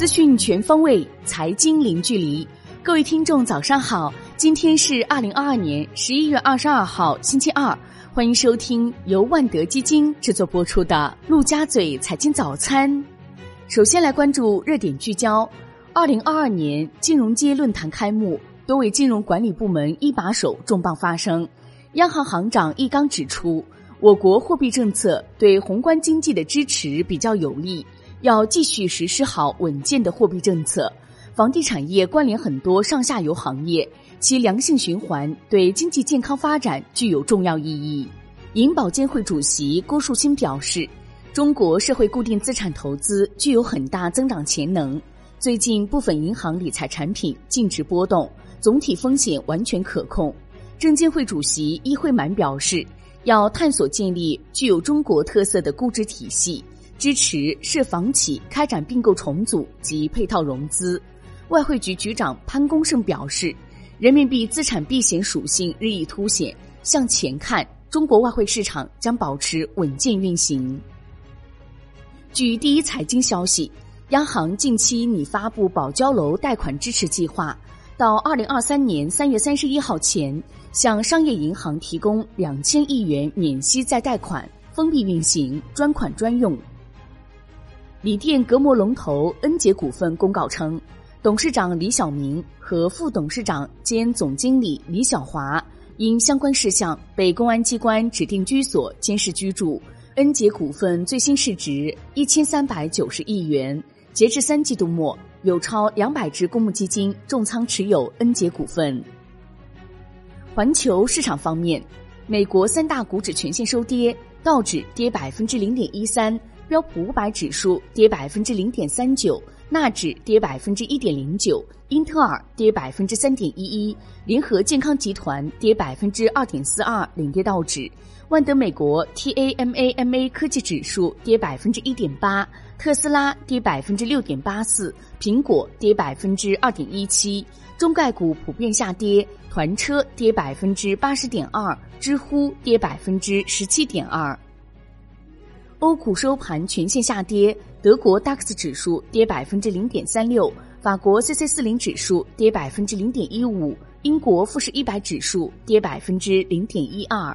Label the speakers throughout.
Speaker 1: 资讯全方位，财经零距离。各位听众，早上好！今天是二零二二年十一月二十二号，星期二。欢迎收听由万德基金制作播出的《陆家嘴财经早餐》。首先来关注热点聚焦：二零二二年金融街论坛开幕，多位金融管理部门一把手重磅发声。央行行长易纲指出，我国货币政策对宏观经济的支持比较有利。要继续实施好稳健的货币政策，房地产业关联很多上下游行业，其良性循环对经济健康发展具有重要意义。银保监会主席郭树清表示，中国社会固定资产投资具有很大增长潜能。最近部分银行理财产品净值波动，总体风险完全可控。证监会主席易会满表示，要探索建立具有中国特色的估值体系。支持涉房企开展并购重组及配套融资。外汇局局长潘功胜表示，人民币资产避险属性日益凸显，向前看，中国外汇市场将保持稳健运行。据第一财经消息，央行近期拟发布保交楼贷款支持计划，到二零二三年三月三十一号前，向商业银行提供两千亿元免息再贷款，封闭运行，专款专用。锂电隔膜龙头恩捷股份公告称，董事长李晓明和副董事长兼总经理李晓华因相关事项被公安机关指定居所监视居住。恩捷股份最新市值一千三百九十亿元，截至三季度末，有超两百只公募基金重仓持有恩捷股份。环球市场方面，美国三大股指全线收跌，道指跌百分之零点一三。标普五百指数跌百分之零点三九，纳指跌百分之一点零九，英特尔跌百分之三点一一，联合健康集团跌百分之二点四二，领跌道指。万德美国 TAMAMA 科技指数跌百分之一点八，特斯拉跌百分之六点八四，苹果跌百分之二点一七。中概股普遍下跌，团车跌百分之八十点二，知乎跌百分之十七点二。欧股收盘全线下跌，德国 DAX 指数跌百分之零点三六，法国 CAC 四零指数跌百分之零点一五，英国富时一百指数跌百分之零点一二。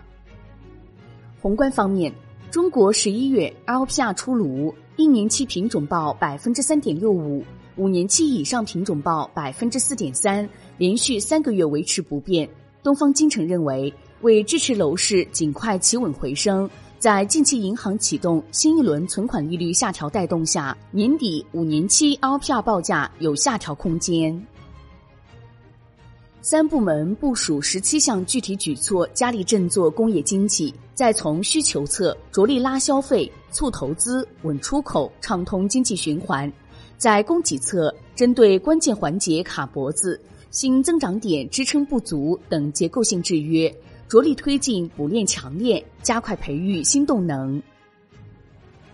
Speaker 1: 宏观方面，中国十一月 LPR 出炉，一年期品种报百分之三点六五，五年期以上品种报百分之四点三，连续三个月维持不变。东方金城认为，为支持楼市尽快企稳回升。在近期银行启动新一轮存款利率下调带动下，年底五年期 LPR 报价有下调空间。三部门部署十七项具体举措，加力振作工业经济。再从需求侧着力拉消费、促投资、稳出口、畅通经济循环；在供给侧，针对关键环节卡脖子、新增长点支撑不足等结构性制约。着力推进补链强链，加快培育新动能。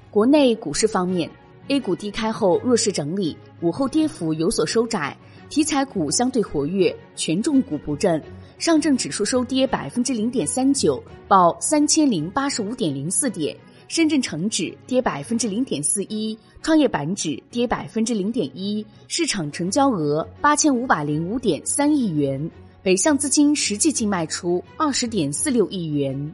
Speaker 1: 国内股市方面，A 股低开后弱势整理，午后跌幅有所收窄，题材股相对活跃，权重股不振。上证指数收跌百分之零点三九，报三千零八十五点零四点；深圳成指跌百分之零点四一，创业板指跌百分之零点一。市场成交额八千五百零五点三亿元。北向资金实际净卖出二十点四六亿元。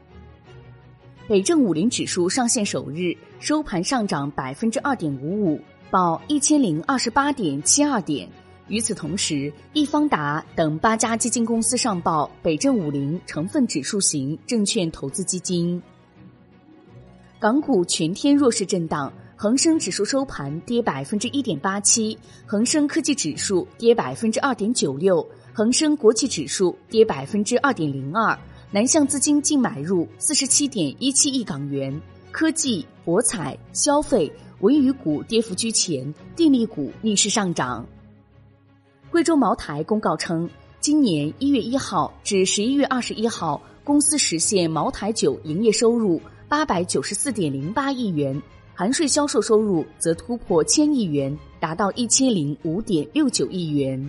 Speaker 1: 北证五零指数上线首日收盘上涨百分之二点五五，报一千零二十八点七二点。与此同时，易方达等八家基金公司上报北证五零成分指数型证券投资基金。港股全天弱势震荡，恒生指数收盘跌百分之一点八七，恒生科技指数跌百分之二点九六。恒生国企指数跌百分之二点零二，南向资金净买入四十七点一七亿港元。科技、博彩、消费、文娱股跌幅居前，电力股逆势上涨。贵州茅台公告称，今年一月一号至十一月二十一号，公司实现茅台酒营业收入八百九十四点零八亿元，含税销售收入则突破千亿元，达到一千零五点六九亿元。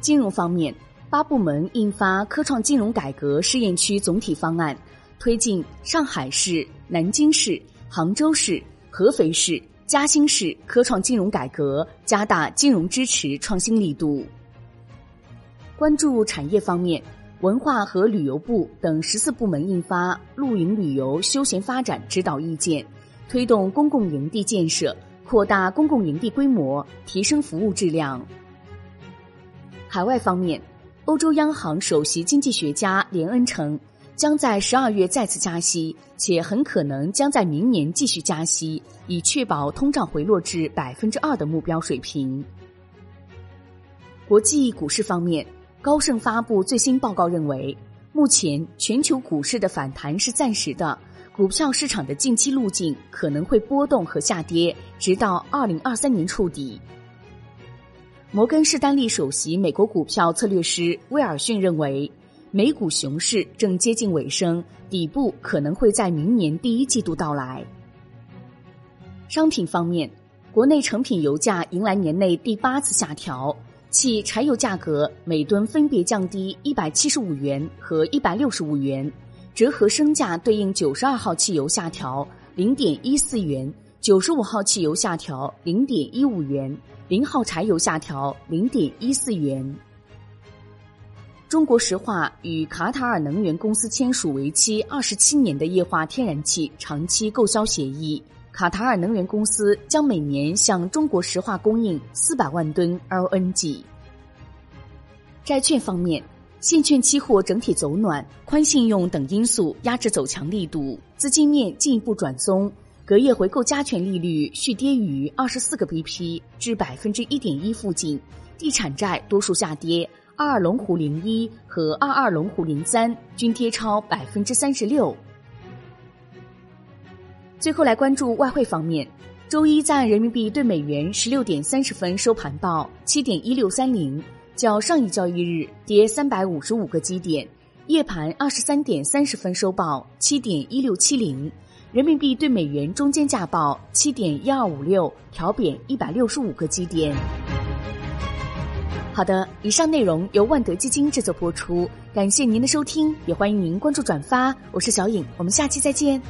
Speaker 1: 金融方面，八部门印发科创金融改革试验区总体方案，推进上海市、南京市、杭州市、合肥市、嘉兴市科创金融改革，加大金融支持创新力度。关注产业方面，文化和旅游部等十四部门印发《露营旅游休闲发展指导意见》，推动公共营地建设，扩大公共营地规模，提升服务质量。海外方面，欧洲央行首席经济学家连恩称。将在十二月再次加息，且很可能将在明年继续加息，以确保通胀回落至百分之二的目标水平。国际股市方面，高盛发布最新报告认为，目前全球股市的反弹是暂时的，股票市场的近期路径可能会波动和下跌，直到二零二三年触底。摩根士丹利首席美国股票策略师威尔逊认为。美股熊市正接近尾声，底部可能会在明年第一季度到来。商品方面，国内成品油价迎来年内第八次下调，汽柴油价格每吨分别降低一百七十五元和一百六十五元，折合升价对应九十二号汽油下调零点一四元，九十五号汽油下调零点一五元，零号柴油下调零点一四元。中国石化与卡塔尔能源公司签署为期二十七年的液化天然气长期购销协议。卡塔尔能源公司将每年向中国石化供应四百万吨 LNG。债券方面，现券期货整体走暖，宽信用等因素压制走强力度，资金面进一步转松。隔夜回购加权利率续跌逾二十四个 BP 至百分之一点一附近，地产债多数下跌。二二龙湖零一和二二龙湖零三均跌超百分之三十六。最后来关注外汇方面，周一在人民币对美元十六点三十分收盘报七点一六三零，较上一交易日跌三百五十五个基点；夜盘二十三点三十分收报七点一六七零，人民币对美元中间价报七点一二五六，调贬一百六十五个基点。好的，以上内容由万德基金制作播出，感谢您的收听，也欢迎您关注转发。我是小颖，我们下期再见。